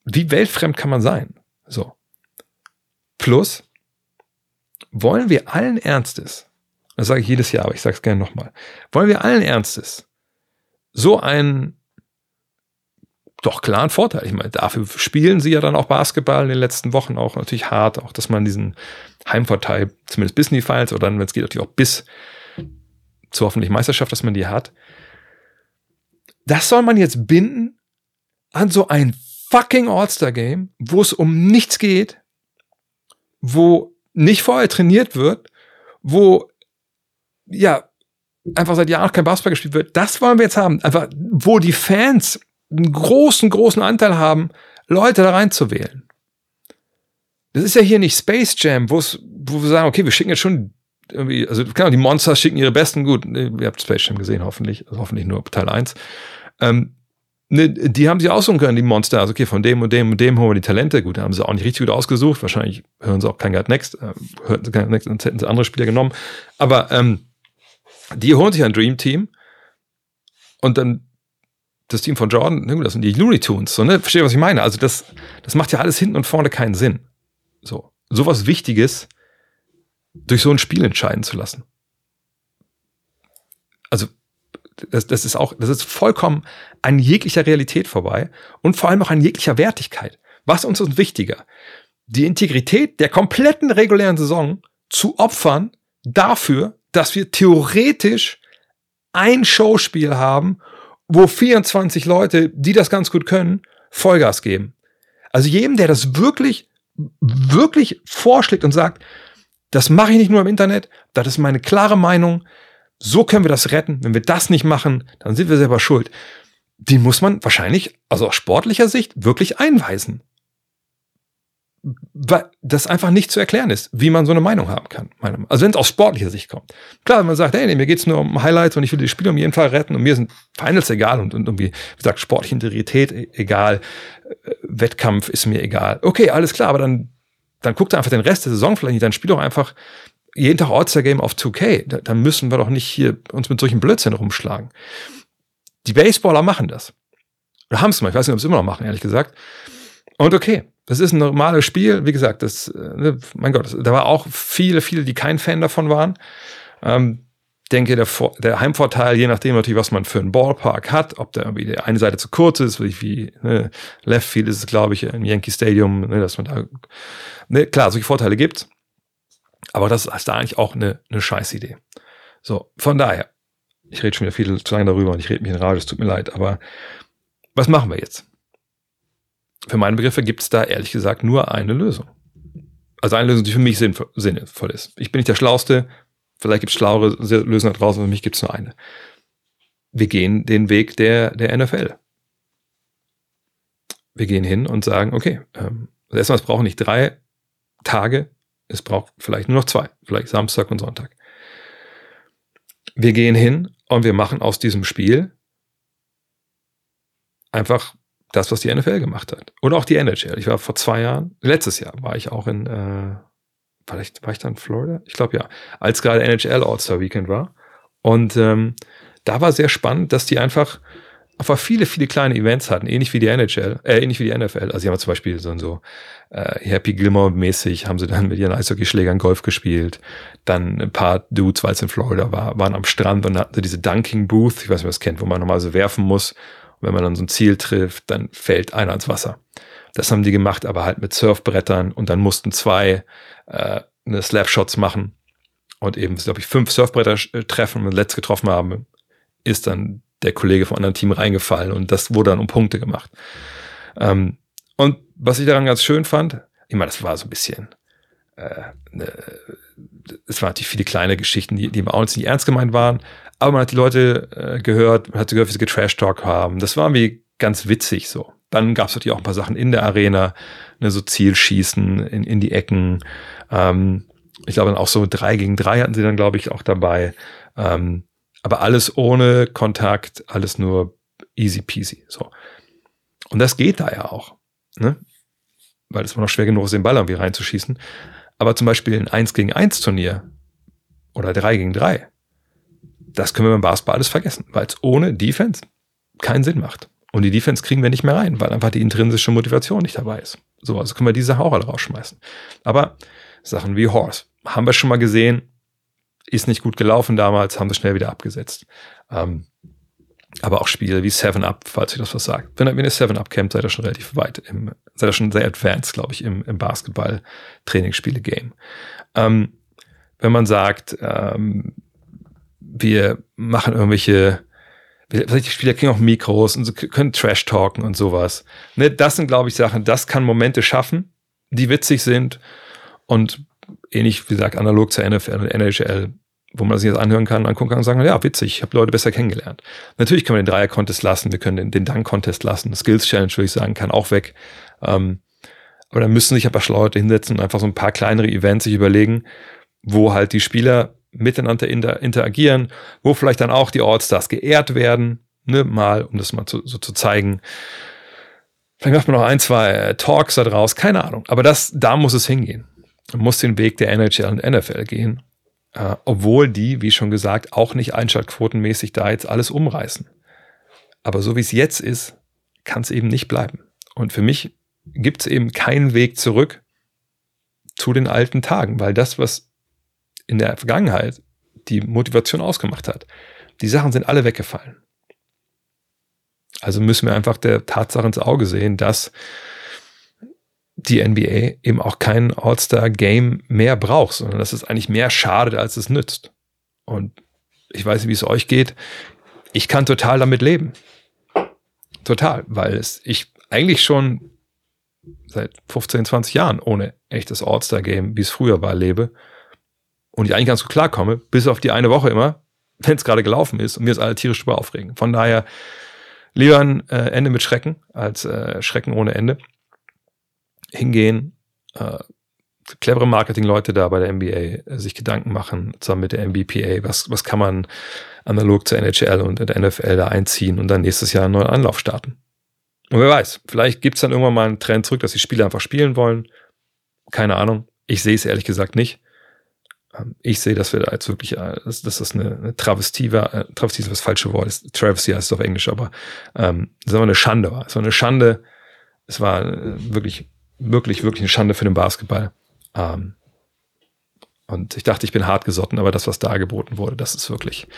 Wie weltfremd kann man sein? So. Plus, wollen wir allen Ernstes, das sage ich jedes Jahr, aber ich sage es gerne nochmal, wollen wir allen Ernstes so einen doch klaren Vorteil. Ich meine, dafür spielen sie ja dann auch Basketball in den letzten Wochen auch natürlich hart, auch dass man diesen Heimvorteil zumindest bis in die Finals oder dann, wenn es geht, natürlich auch bis zur hoffentlich Meisterschaft, dass man die hat. Das soll man jetzt binden an so ein fucking All-Star-Game, wo es um nichts geht, wo nicht vorher trainiert wird, wo ja einfach seit Jahren kein Basketball gespielt wird. Das wollen wir jetzt haben. Einfach, wo die Fans einen großen, großen Anteil haben, Leute da reinzuwählen. Das ist ja hier nicht Space Jam, wo wir sagen, okay, wir schicken jetzt schon irgendwie, also genau, die Monsters schicken ihre Besten, gut, ihr habt Space Jam gesehen, hoffentlich, also hoffentlich nur Teil 1. Ähm, ne, die haben sich aussuchen können, die Monster, also okay, von dem und dem und dem holen wir die Talente, gut, da haben sie auch nicht richtig gut ausgesucht, wahrscheinlich hören sie auch kein God Next, äh, hörten sie kein Next, sonst hätten sie andere Spieler genommen, aber ähm, die holen sich ein Dream Team und dann das Team von Jordan, das sind die Looney Tunes, so, ne? Versteht, was ich meine? Also das, das macht ja alles hinten und vorne keinen Sinn. So. Sowas Wichtiges durch so ein Spiel entscheiden zu lassen. Also, das, das ist auch, das ist vollkommen an jeglicher Realität vorbei und vor allem auch an jeglicher Wertigkeit. Was uns ist wichtiger? Die Integrität der kompletten regulären Saison zu opfern dafür, dass wir theoretisch ein Showspiel haben, wo 24 Leute, die das ganz gut können, Vollgas geben. Also jedem, der das wirklich, wirklich vorschlägt und sagt, das mache ich nicht nur im Internet, das ist meine klare Meinung, so können wir das retten. Wenn wir das nicht machen, dann sind wir selber schuld. Die muss man wahrscheinlich, also aus sportlicher Sicht, wirklich einweisen weil das einfach nicht zu erklären ist, wie man so eine Meinung haben kann. Also wenn es aus sportlicher Sicht kommt. Klar, wenn man sagt, hey, nee, mir geht's nur um Highlights und ich will die Spiele um jeden Fall retten und mir sind Finals egal und, und irgendwie, wie gesagt, sportliche Integrität e-, egal, äh, Wettkampf ist mir egal. Okay, alles klar, aber dann, dann guckt er einfach den Rest der Saison vielleicht nicht, dann spiel doch einfach jeden Tag All-Star-Game auf 2K. Da, dann müssen wir doch nicht hier uns mit solchen Blödsinn rumschlagen. Die Baseballer machen das. Oder haben es mal, ich weiß nicht, ob sie immer noch machen, ehrlich gesagt. Und okay, das ist ein normales Spiel. Wie gesagt, das, äh, ne, mein Gott, da war auch viele, viele, die kein Fan davon waren. Ähm, denke, der, der Heimvorteil, je nachdem natürlich, was man für einen Ballpark hat, ob der irgendwie die eine Seite zu kurz ist, wie, wie ne, Left Field ist es, glaube ich, im Yankee Stadium, ne, dass man da, ne, klar, solche Vorteile gibt. Aber das ist da eigentlich auch eine, eine Scheißidee. So, von daher, ich rede schon wieder viel zu lange darüber und ich rede mich in Rage, es tut mir leid, aber was machen wir jetzt? Für meine Begriffe gibt es da ehrlich gesagt nur eine Lösung. Also eine Lösung, die für mich sinnvoll, ist. Ich bin nicht der Schlauste, vielleicht gibt es schlauere Lösungen da draußen, für mich gibt es nur eine. Wir gehen den Weg der, der NFL. Wir gehen hin und sagen, okay, ähm, erstmal, es braucht nicht drei Tage, es braucht vielleicht nur noch zwei, vielleicht Samstag und Sonntag. Wir gehen hin und wir machen aus diesem Spiel einfach das, was die NFL gemacht hat. Und auch die NHL. Ich war vor zwei Jahren, letztes Jahr war ich auch in, äh, vielleicht war ich da in Florida? Ich glaube ja, als gerade NHL All-Star Weekend war. Und ähm, da war sehr spannend, dass die einfach einfach viele, viele kleine Events hatten, ähnlich wie die NHL, äh, ähnlich wie die NFL. Also sie haben zum Beispiel so, so äh, Happy Gilmore-mäßig, haben sie dann mit ihren Eishockeyschlägern Golf gespielt. Dann ein paar Dudes, weil es in Florida war, waren am Strand und hatten so diese Dunking Booth, ich weiß nicht, wer das kennt, wo man nochmal so werfen muss wenn man dann so ein Ziel trifft, dann fällt einer ins Wasser. Das haben die gemacht, aber halt mit Surfbrettern und dann mussten zwei äh, eine Slap-Shots machen und eben, glaube ich, fünf Surfbretter äh, treffen und letzt getroffen haben, ist dann der Kollege vom anderen Team reingefallen und das wurde dann um Punkte gemacht. Ähm, und was ich daran ganz schön fand, ich meine, das war so ein bisschen, äh, ne, es waren natürlich viele kleine Geschichten, die, die auch nicht ernst gemeint waren, aber man hat die Leute äh, gehört, man hat gehört, wie sie getrash-talk haben. Das war irgendwie ganz witzig so. Dann gab es natürlich auch ein paar Sachen in der Arena, ne, so Zielschießen in, in die Ecken. Ähm, ich glaube dann auch so drei gegen drei hatten sie dann, glaube ich, auch dabei. Ähm, aber alles ohne Kontakt, alles nur easy peasy. So. Und das geht da ja auch. Ne? Weil es war noch schwer genug ist, den Ball irgendwie reinzuschießen. Aber zum Beispiel ein 1 gegen 1 Turnier oder 3 gegen 3 das können wir beim Basketball alles vergessen, weil es ohne Defense keinen Sinn macht. Und die Defense kriegen wir nicht mehr rein, weil einfach die intrinsische Motivation nicht dabei ist. So, also können wir die Sachen auch alle rausschmeißen. Aber Sachen wie Horse haben wir schon mal gesehen, ist nicht gut gelaufen damals, haben sie schnell wieder abgesetzt. Ähm, aber auch Spiele wie Seven Up, falls ich das was sagt. Wenn, wenn ihr Seven Up kennt, seid ihr schon relativ weit, im, seid ihr schon sehr advanced, glaube ich, im, im Basketball-Trainingsspiele-Game. Ähm, wenn man sagt, ähm, wir machen irgendwelche, die Spieler kriegen auch Mikros und so, können Trash talken und sowas. Ne, das sind, glaube ich, Sachen, das kann Momente schaffen, die witzig sind und ähnlich, wie gesagt, analog zur NFL und NHL, wo man sich das anhören kann, angucken kann und sagen, ja, witzig, ich habe Leute besser kennengelernt. Natürlich können wir den Dreier-Contest lassen, wir können den, den Dunk-Contest lassen, Skills-Challenge, würde ich sagen, kann auch weg. Ähm, aber dann müssen sich aber Leute hinsetzen und einfach so ein paar kleinere Events sich überlegen, wo halt die Spieler miteinander inter interagieren, wo vielleicht dann auch die All-Stars geehrt werden, ne, mal, um das mal zu, so zu zeigen. Vielleicht macht man noch ein, zwei äh, Talks da draus, keine Ahnung. Aber das, da muss es hingehen. Man muss den Weg der NHL und NFL gehen. Äh, obwohl die, wie schon gesagt, auch nicht einschaltquotenmäßig da jetzt alles umreißen. Aber so wie es jetzt ist, kann es eben nicht bleiben. Und für mich gibt es eben keinen Weg zurück zu den alten Tagen, weil das, was in der Vergangenheit die Motivation ausgemacht hat. Die Sachen sind alle weggefallen. Also müssen wir einfach der Tatsache ins Auge sehen, dass die NBA eben auch kein All-Star-Game mehr braucht, sondern dass es eigentlich mehr schadet, als es nützt. Und ich weiß nicht, wie es euch geht. Ich kann total damit leben. Total, weil es ich eigentlich schon seit 15, 20 Jahren ohne echtes All-Star-Game, wie es früher war, lebe und ich eigentlich ganz gut klarkomme, bis auf die eine Woche immer, wenn es gerade gelaufen ist und mir es alle tierisch drüber aufregen. Von daher lieber ein äh, Ende mit Schrecken als äh, Schrecken ohne Ende. Hingehen, äh, clevere Marketing-Leute da bei der NBA äh, sich Gedanken machen, zusammen mit der MBPA, was, was kann man analog zur NHL und der NFL da einziehen und dann nächstes Jahr einen neuen Anlauf starten. Und wer weiß, vielleicht gibt es dann irgendwann mal einen Trend zurück, dass die Spieler einfach spielen wollen. Keine Ahnung. Ich sehe es ehrlich gesagt nicht. Ähm, ich sehe, dass wir da jetzt wirklich, äh, dass, dass das eine, Travestie war, äh, Travestie ist das falsche Wort, ist, Travesty heißt es auf Englisch, aber ähm, es war eine Schande war. Es war eine Schande, es war äh, wirklich, wirklich, wirklich eine Schande für den Basketball. Ähm, und ich dachte, ich bin hart gesotten, aber das, was da geboten wurde, das ist wirklich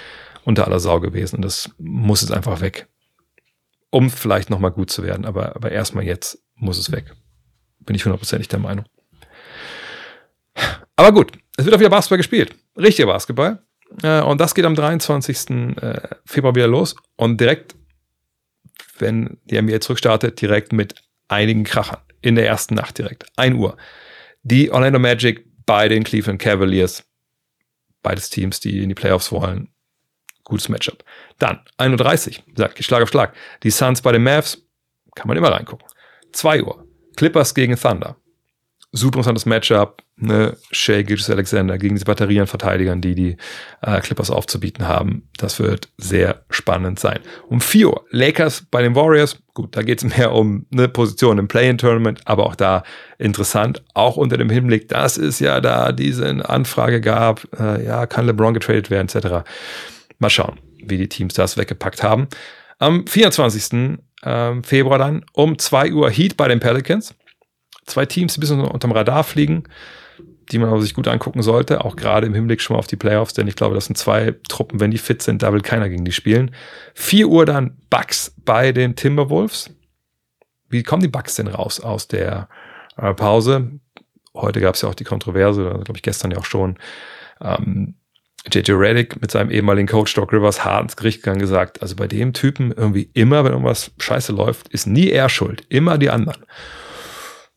unter aller Sau gewesen. Und das muss jetzt einfach weg. Um vielleicht nochmal gut zu werden, aber, aber erstmal jetzt muss es weg. Bin ich hundertprozentig der Meinung. Aber gut, es wird auch wieder Basketball gespielt. Richtiger Basketball. Äh, und das geht am 23. Äh, Februar wieder los. Und direkt, wenn die NBA zurückstartet, direkt mit einigen Krachern. In der ersten Nacht direkt. 1 Uhr. Die Orlando Magic bei den Cleveland Cavaliers. Beides Teams, die in die Playoffs wollen. Gutes Matchup. Dann 1.30 Uhr, sagt Schlag auf Schlag. Die Suns bei den Mavs, kann man immer reingucken. 2 Uhr. Clippers gegen Thunder super interessantes Matchup. Ne? Shea Gilgis Alexander gegen diese Batterien-Verteidigern, die die äh, Clippers aufzubieten haben. Das wird sehr spannend sein. Um 4 Uhr Lakers bei den Warriors. Gut, da geht es mehr um eine Position im Play-In-Tournament, aber auch da interessant, auch unter dem Hinblick, dass es ja da diese Anfrage gab, äh, ja, kann LeBron getradet werden, etc. Mal schauen, wie die Teams das weggepackt haben. Am 24. Ähm, Februar dann um 2 Uhr Heat bei den Pelicans zwei Teams, die ein bisschen unterm Radar fliegen, die man aber sich gut angucken sollte, auch gerade im Hinblick schon mal auf die Playoffs, denn ich glaube, das sind zwei Truppen, wenn die fit sind, da will keiner gegen die spielen. 4 Uhr dann Bucks bei den Timberwolves. Wie kommen die Bucks denn raus aus der äh, Pause? Heute gab es ja auch die Kontroverse, glaube ich gestern ja auch schon. Ähm, JJ Reddick mit seinem ehemaligen Coach Doc Rivers hart ins Gericht gegangen gesagt, also bei dem Typen irgendwie immer, wenn irgendwas scheiße läuft, ist nie er schuld, immer die anderen.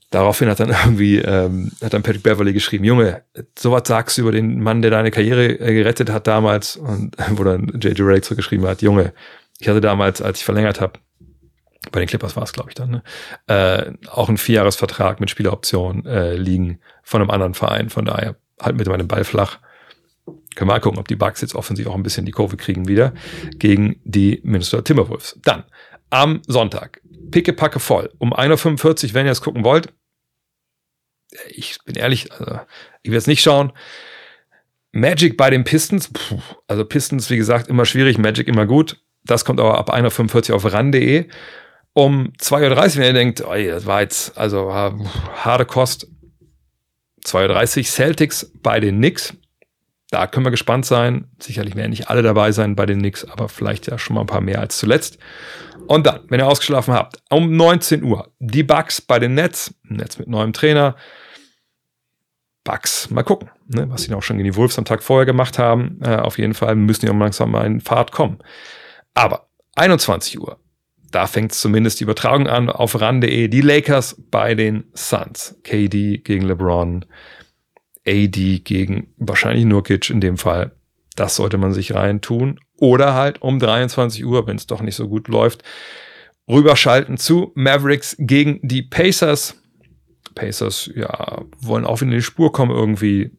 Daraufhin hat dann irgendwie, ähm, hat dann Patrick Beverly geschrieben, Junge, sowas sagst du über den Mann, der deine Karriere äh, gerettet hat damals. Und wo dann JJ Redick zurückgeschrieben hat, Junge, ich hatte damals, als ich verlängert habe, bei den Clippers war es, glaube ich, dann, ne? äh, auch einen Vierjahresvertrag mit Spieleroption äh, liegen von einem anderen Verein. Von daher halt mit meinem Ball flach. Können wir mal gucken, ob die Bucks jetzt offensiv auch ein bisschen die Kurve kriegen wieder gegen die Minnesota Timberwolves. Dann am Sonntag pickepacke voll. Um 1.45 Uhr, wenn ihr es gucken wollt. Ich bin ehrlich, also, ich werde es nicht schauen. Magic bei den Pistons. Puh, also Pistons, wie gesagt, immer schwierig, Magic immer gut. Das kommt aber ab 1.45 Uhr auf ran.de. Um 2.30 Uhr, wenn ihr denkt, oh, das war jetzt also harte Kost. 2.30 Uhr Celtics bei den Knicks. Da können wir gespannt sein. Sicherlich werden nicht alle dabei sein bei den Knicks, aber vielleicht ja schon mal ein paar mehr als zuletzt. Und dann, wenn ihr ausgeschlafen habt, um 19 Uhr die Bucks bei den Nets. Nets mit neuem Trainer. Bucks, mal gucken, ne, was sie auch schon gegen die Wolves am Tag vorher gemacht haben. Äh, auf jeden Fall müssen die auch langsam mal in Fahrt kommen. Aber 21 Uhr, da fängt zumindest die Übertragung an auf ran.de. Die Lakers bei den Suns. KD gegen LeBron. AD gegen wahrscheinlich Nurkic in dem Fall. Das sollte man sich rein tun. Oder halt um 23 Uhr, wenn es doch nicht so gut läuft, rüberschalten zu Mavericks gegen die Pacers. Pacers, ja, wollen auch in die Spur kommen irgendwie.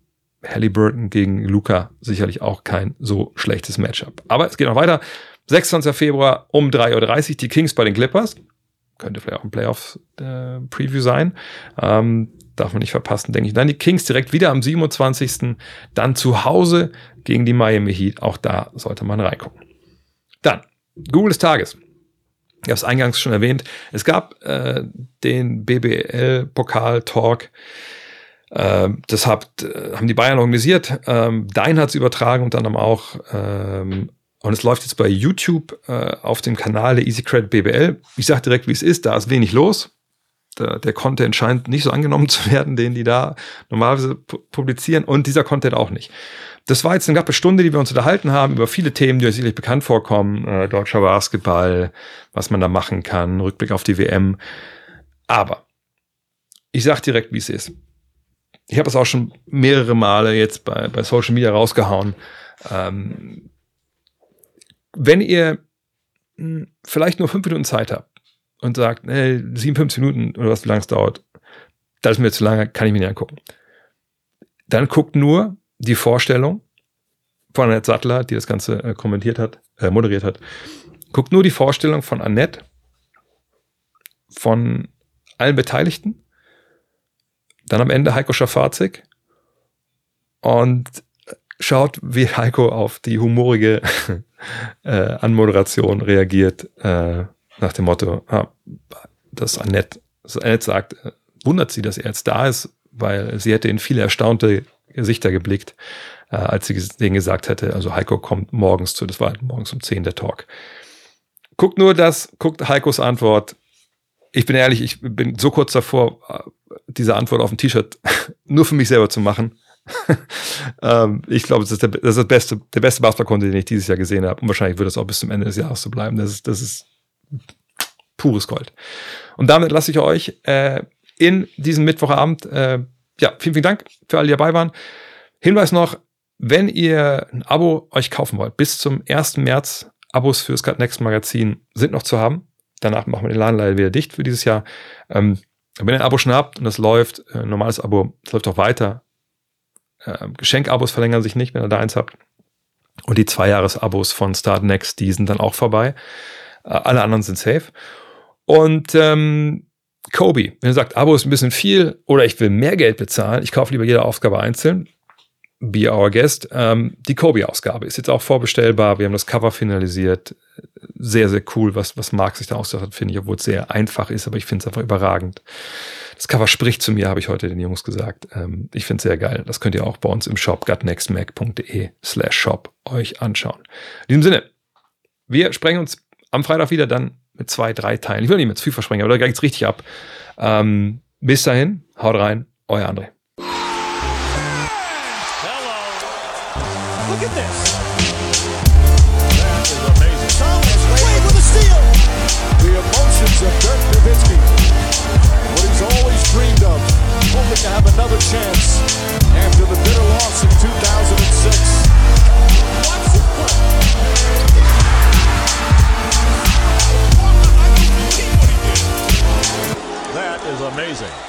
Halliburton gegen Luca, sicherlich auch kein so schlechtes Matchup. Aber es geht noch weiter. 26. Februar um 3.30 Uhr die Kings bei den Clippers. Könnte vielleicht auch ein Playoff-Preview äh, sein. Ähm, darf man nicht verpassen, denke ich. Dann die Kings direkt wieder am 27. Dann zu Hause gegen die Miami Heat. Auch da sollte man reingucken. Dann, Google des Tages. Ich habe es eingangs schon erwähnt. Es gab äh, den BBL-Pokal-Talk. Äh, das hat, äh, haben die Bayern organisiert. Ähm, Dein hat es übertragen und dann auch. Ähm, und es läuft jetzt bei YouTube äh, auf dem Kanal der Easy Credit BBL. Ich sage direkt, wie es ist. Da ist wenig los der, der Content scheint nicht so angenommen zu werden, den die da normalerweise publizieren und dieser Content auch nicht. Das war jetzt eine knappe Stunde, die wir uns unterhalten haben über viele Themen, die euch sicherlich bekannt vorkommen. Äh, deutscher Basketball, was man da machen kann, Rückblick auf die WM. Aber ich sag direkt, wie es ist. Ich habe es auch schon mehrere Male jetzt bei, bei Social Media rausgehauen. Ähm, wenn ihr hm, vielleicht nur fünf Minuten Zeit habt, und sagt, hey, 57 Minuten oder was, wie lange es dauert, das ist mir zu lange, kann ich mir nicht angucken. Dann guckt nur die Vorstellung von Annette Sattler, die das Ganze äh, kommentiert hat, äh, moderiert hat. Guckt nur die Vorstellung von Annette, von allen Beteiligten, dann am Ende Heiko Schafazik und schaut, wie Heiko auf die humorige äh, Anmoderation reagiert. Äh, nach dem Motto, ah, dass Annette, dass Annette sagt, äh, wundert sie, dass er jetzt da ist, weil sie hätte in viele erstaunte Gesichter geblickt, äh, als sie denen gesagt hätte, also Heiko kommt morgens zu, das war morgens um 10 der Talk. Guckt nur das, guckt Heikos Antwort. Ich bin ehrlich, ich bin so kurz davor, äh, diese Antwort auf dem T-Shirt nur für mich selber zu machen. ähm, ich glaube, das ist, der, das ist das beste, der beste Basketball-Content, den ich dieses Jahr gesehen habe. Und wahrscheinlich wird es auch bis zum Ende des Jahres so bleiben. Das ist, das ist pures Gold. Und damit lasse ich euch äh, in diesem Mittwochabend, äh, ja, vielen, vielen Dank für alle, die dabei waren. Hinweis noch, wenn ihr ein Abo euch kaufen wollt, bis zum 1. März Abos fürs Cut Next Magazin sind noch zu haben. Danach machen wir den Laden leider wieder dicht für dieses Jahr. Ähm, wenn ihr ein Abo schon habt und das läuft, äh, normales Abo, das läuft auch weiter. Äh, Geschenkabos verlängern sich nicht, wenn ihr da eins habt. Und die Zwei-Jahres-Abos von Start Next, die sind dann auch vorbei. Äh, alle anderen sind safe. Und ähm, Kobe, wenn er sagt, Abo ist ein bisschen viel oder ich will mehr Geld bezahlen, ich kaufe lieber jede Ausgabe einzeln. Be Our Guest. Ähm, die Kobe-Ausgabe ist jetzt auch vorbestellbar. Wir haben das Cover finalisiert. Sehr, sehr cool, was, was Marc sich da ausgedacht hat, finde ich, obwohl es sehr einfach ist, aber ich finde es einfach überragend. Das Cover spricht zu mir, habe ich heute den Jungs gesagt. Ähm, ich finde es sehr geil. Das könnt ihr auch bei uns im Shop gutnextmac.de slash shop euch anschauen. In diesem Sinne, wir sprechen uns am Freitag wieder dann mit zwei, drei Teilen. Ich will nicht mehr zu viel versprechen, aber da geht es richtig ab. Ähm, bis dahin, haut rein, euer André. Look at this. To have another chance after the bitter loss in 2000. amazing.